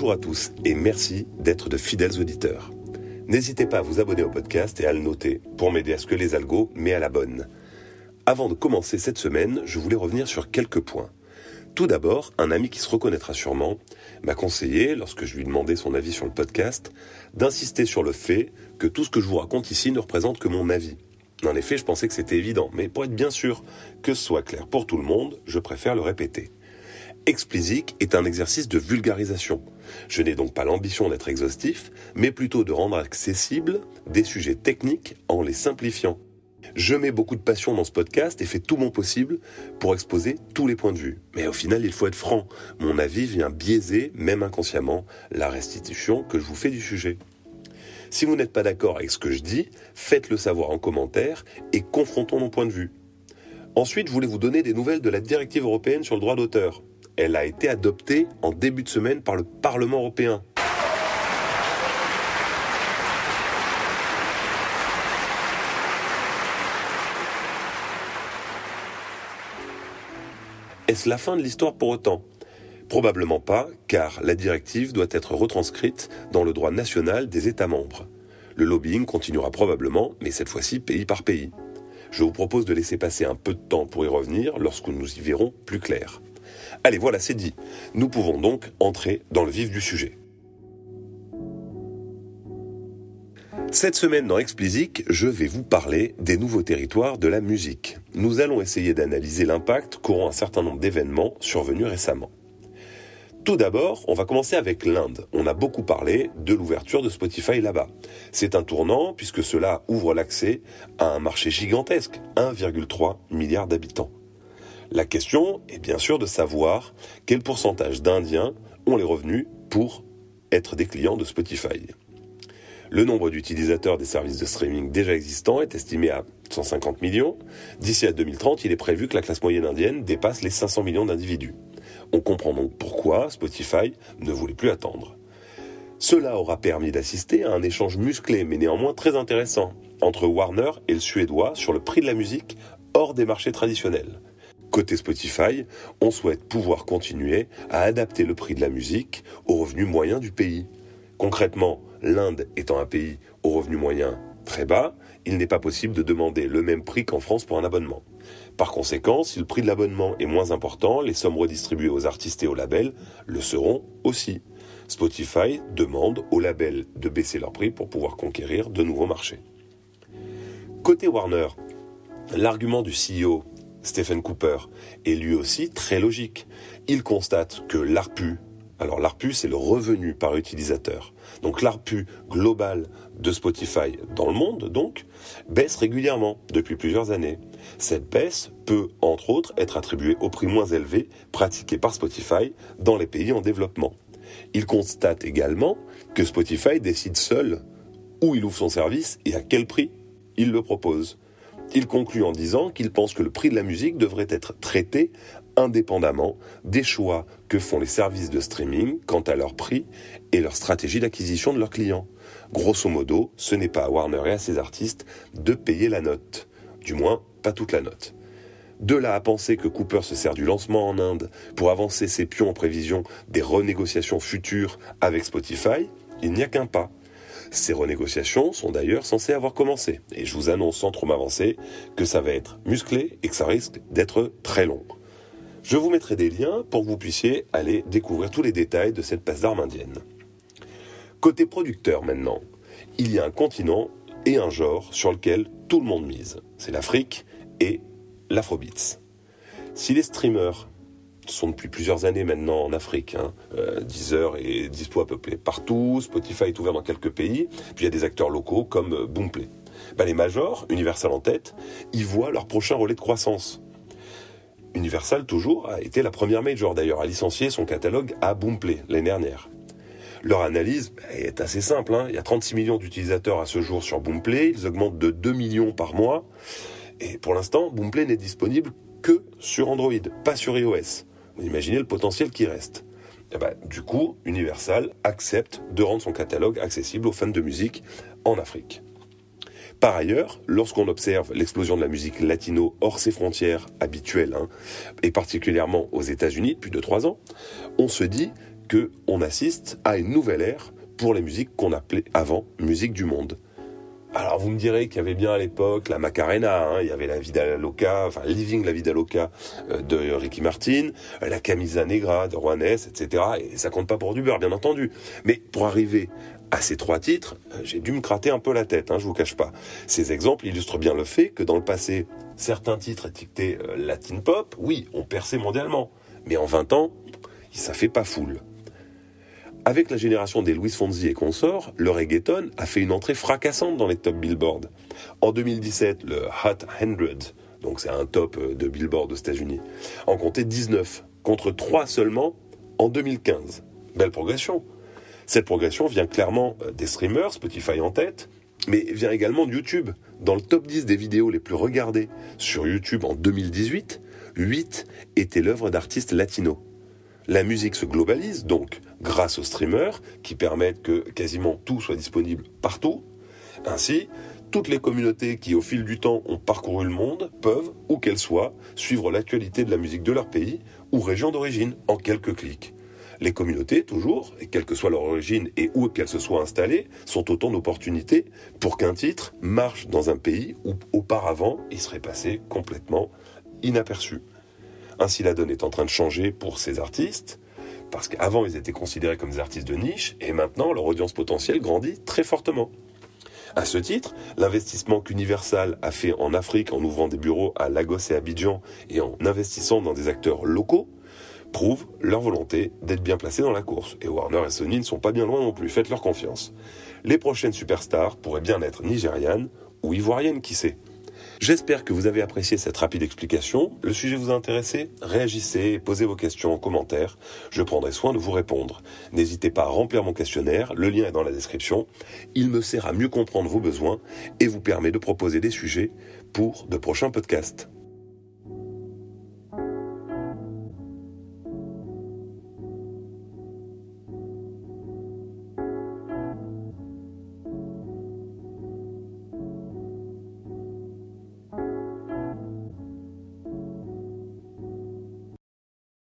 Bonjour à tous et merci d'être de fidèles auditeurs. N'hésitez pas à vous abonner au podcast et à le noter pour m'aider à ce que les algos met à la bonne. Avant de commencer cette semaine, je voulais revenir sur quelques points. Tout d'abord, un ami qui se reconnaîtra sûrement m'a conseillé, lorsque je lui demandais son avis sur le podcast, d'insister sur le fait que tout ce que je vous raconte ici ne représente que mon avis. En effet, je pensais que c'était évident, mais pour être bien sûr que ce soit clair pour tout le monde, je préfère le répéter. Explicit est un exercice de vulgarisation. Je n'ai donc pas l'ambition d'être exhaustif, mais plutôt de rendre accessibles des sujets techniques en les simplifiant. Je mets beaucoup de passion dans ce podcast et fais tout mon possible pour exposer tous les points de vue. Mais au final, il faut être franc. Mon avis vient biaiser, même inconsciemment, la restitution que je vous fais du sujet. Si vous n'êtes pas d'accord avec ce que je dis, faites-le savoir en commentaire et confrontons mon point de vue. Ensuite, je voulais vous donner des nouvelles de la directive européenne sur le droit d'auteur? Elle a été adoptée en début de semaine par le Parlement européen. Est-ce la fin de l'histoire pour autant? Probablement pas, car la directive doit être retranscrite dans le droit national des États membres. Le lobbying continuera probablement, mais cette fois-ci pays par pays. Je vous propose de laisser passer un peu de temps pour y revenir lorsque nous y verrons plus clair. Allez, voilà, c'est dit. Nous pouvons donc entrer dans le vif du sujet. Cette semaine dans Explicit, je vais vous parler des nouveaux territoires de la musique. Nous allons essayer d'analyser l'impact qu'auront un certain nombre d'événements survenus récemment. Tout d'abord, on va commencer avec l'Inde. On a beaucoup parlé de l'ouverture de Spotify là-bas. C'est un tournant puisque cela ouvre l'accès à un marché gigantesque, 1,3 milliard d'habitants. La question est bien sûr de savoir quel pourcentage d'Indiens ont les revenus pour être des clients de Spotify. Le nombre d'utilisateurs des services de streaming déjà existants est estimé à 150 millions. D'ici à 2030, il est prévu que la classe moyenne indienne dépasse les 500 millions d'individus. On comprend donc pourquoi Spotify ne voulait plus attendre. Cela aura permis d'assister à un échange musclé mais néanmoins très intéressant entre Warner et le Suédois sur le prix de la musique hors des marchés traditionnels. Côté Spotify, on souhaite pouvoir continuer à adapter le prix de la musique aux revenus moyens du pays. Concrètement, l'Inde étant un pays au revenu moyen très bas, il n'est pas possible de demander le même prix qu'en France pour un abonnement. Par conséquent, si le prix de l'abonnement est moins important, les sommes redistribuées aux artistes et aux labels le seront aussi. Spotify demande aux labels de baisser leur prix pour pouvoir conquérir de nouveaux marchés. Côté Warner, l'argument du CEO Stephen Cooper est lui aussi très logique. Il constate que l'ARPU, alors l'ARPU c'est le revenu par utilisateur, donc l'ARPU global de Spotify dans le monde donc, baisse régulièrement depuis plusieurs années. Cette baisse peut entre autres être attribuée au prix moins élevé pratiqué par Spotify dans les pays en développement. Il constate également que Spotify décide seul où il ouvre son service et à quel prix il le propose. Il conclut en disant qu'il pense que le prix de la musique devrait être traité indépendamment des choix que font les services de streaming quant à leur prix et leur stratégie d'acquisition de leurs clients. Grosso modo, ce n'est pas à Warner et à ses artistes de payer la note. Du moins, pas toute la note. De là à penser que Cooper se sert du lancement en Inde pour avancer ses pions en prévision des renégociations futures avec Spotify, il n'y a qu'un pas. Ces renégociations sont d'ailleurs censées avoir commencé. Et je vous annonce sans trop m'avancer que ça va être musclé et que ça risque d'être très long. Je vous mettrai des liens pour que vous puissiez aller découvrir tous les détails de cette passe d'armes indienne. Côté producteur maintenant, il y a un continent et un genre sur lequel tout le monde mise. C'est l'Afrique et l'Afrobeats. Si les streamers sont depuis plusieurs années maintenant en Afrique. Hein. Euh, Deezer est dispo à peu près partout, Spotify est ouvert dans quelques pays, puis il y a des acteurs locaux comme euh, Boomplay. Ben, les majors, Universal en tête, y voient leur prochain relais de croissance. Universal, toujours, a été la première major d'ailleurs à licencier son catalogue à Boomplay l'année dernière. Leur analyse ben, est assez simple. Hein. Il y a 36 millions d'utilisateurs à ce jour sur Boomplay. Ils augmentent de 2 millions par mois. Et pour l'instant, Boomplay n'est disponible que sur Android, pas sur iOS. Imaginez le potentiel qui reste. Eh ben, du coup, Universal accepte de rendre son catalogue accessible aux fans de musique en Afrique. Par ailleurs, lorsqu'on observe l'explosion de la musique latino hors ses frontières habituelles, hein, et particulièrement aux États-Unis depuis 2-3 ans, on se dit que on assiste à une nouvelle ère pour les musiques qu'on appelait avant musique du monde. Alors vous me direz qu'il y avait bien à l'époque la Macarena, hein, il y avait la Vida Loca, enfin Living la Vida Loca euh, de Ricky Martin, euh, la Camisa Negra de Juanes, etc. Et ça compte pas pour du beurre, bien entendu. Mais pour arriver à ces trois titres, euh, j'ai dû me gratter un peu la tête, hein, je vous cache pas. Ces exemples illustrent bien le fait que dans le passé, certains titres étiquetés Latin Pop, oui, ont percé mondialement. Mais en 20 ans, ça fait pas foule. Avec la génération des Louis Fonzi et consorts, le reggaeton a fait une entrée fracassante dans les top Billboard. En 2017, le Hot 100, donc c'est un top de Billboard aux États-Unis, en comptait 19, contre 3 seulement en 2015. Belle progression. Cette progression vient clairement des streamers, Spotify en tête, mais vient également de YouTube. Dans le top 10 des vidéos les plus regardées sur YouTube en 2018, 8 étaient l'œuvre d'artistes latinos. La musique se globalise donc grâce aux streamers qui permettent que quasiment tout soit disponible partout. Ainsi, toutes les communautés qui au fil du temps ont parcouru le monde peuvent, où qu'elles soient, suivre l'actualité de la musique de leur pays ou région d'origine en quelques clics. Les communautés, toujours, et quelle que soit leur origine et où qu'elles se soient installées, sont autant d'opportunités pour qu'un titre marche dans un pays où auparavant il serait passé complètement inaperçu. Ainsi la donne est en train de changer pour ces artistes, parce qu'avant ils étaient considérés comme des artistes de niche, et maintenant leur audience potentielle grandit très fortement. À ce titre, l'investissement qu'Universal a fait en Afrique en ouvrant des bureaux à Lagos et Abidjan et en investissant dans des acteurs locaux prouve leur volonté d'être bien placés dans la course. Et Warner et Sony ne sont pas bien loin non plus, faites leur confiance. Les prochaines superstars pourraient bien être nigérianes ou ivoiriennes, qui sait? J'espère que vous avez apprécié cette rapide explication. Le sujet vous a intéressé? Réagissez posez vos questions en commentaire. Je prendrai soin de vous répondre. N'hésitez pas à remplir mon questionnaire, le lien est dans la description. Il me sert à mieux comprendre vos besoins et vous permet de proposer des sujets pour de prochains podcasts.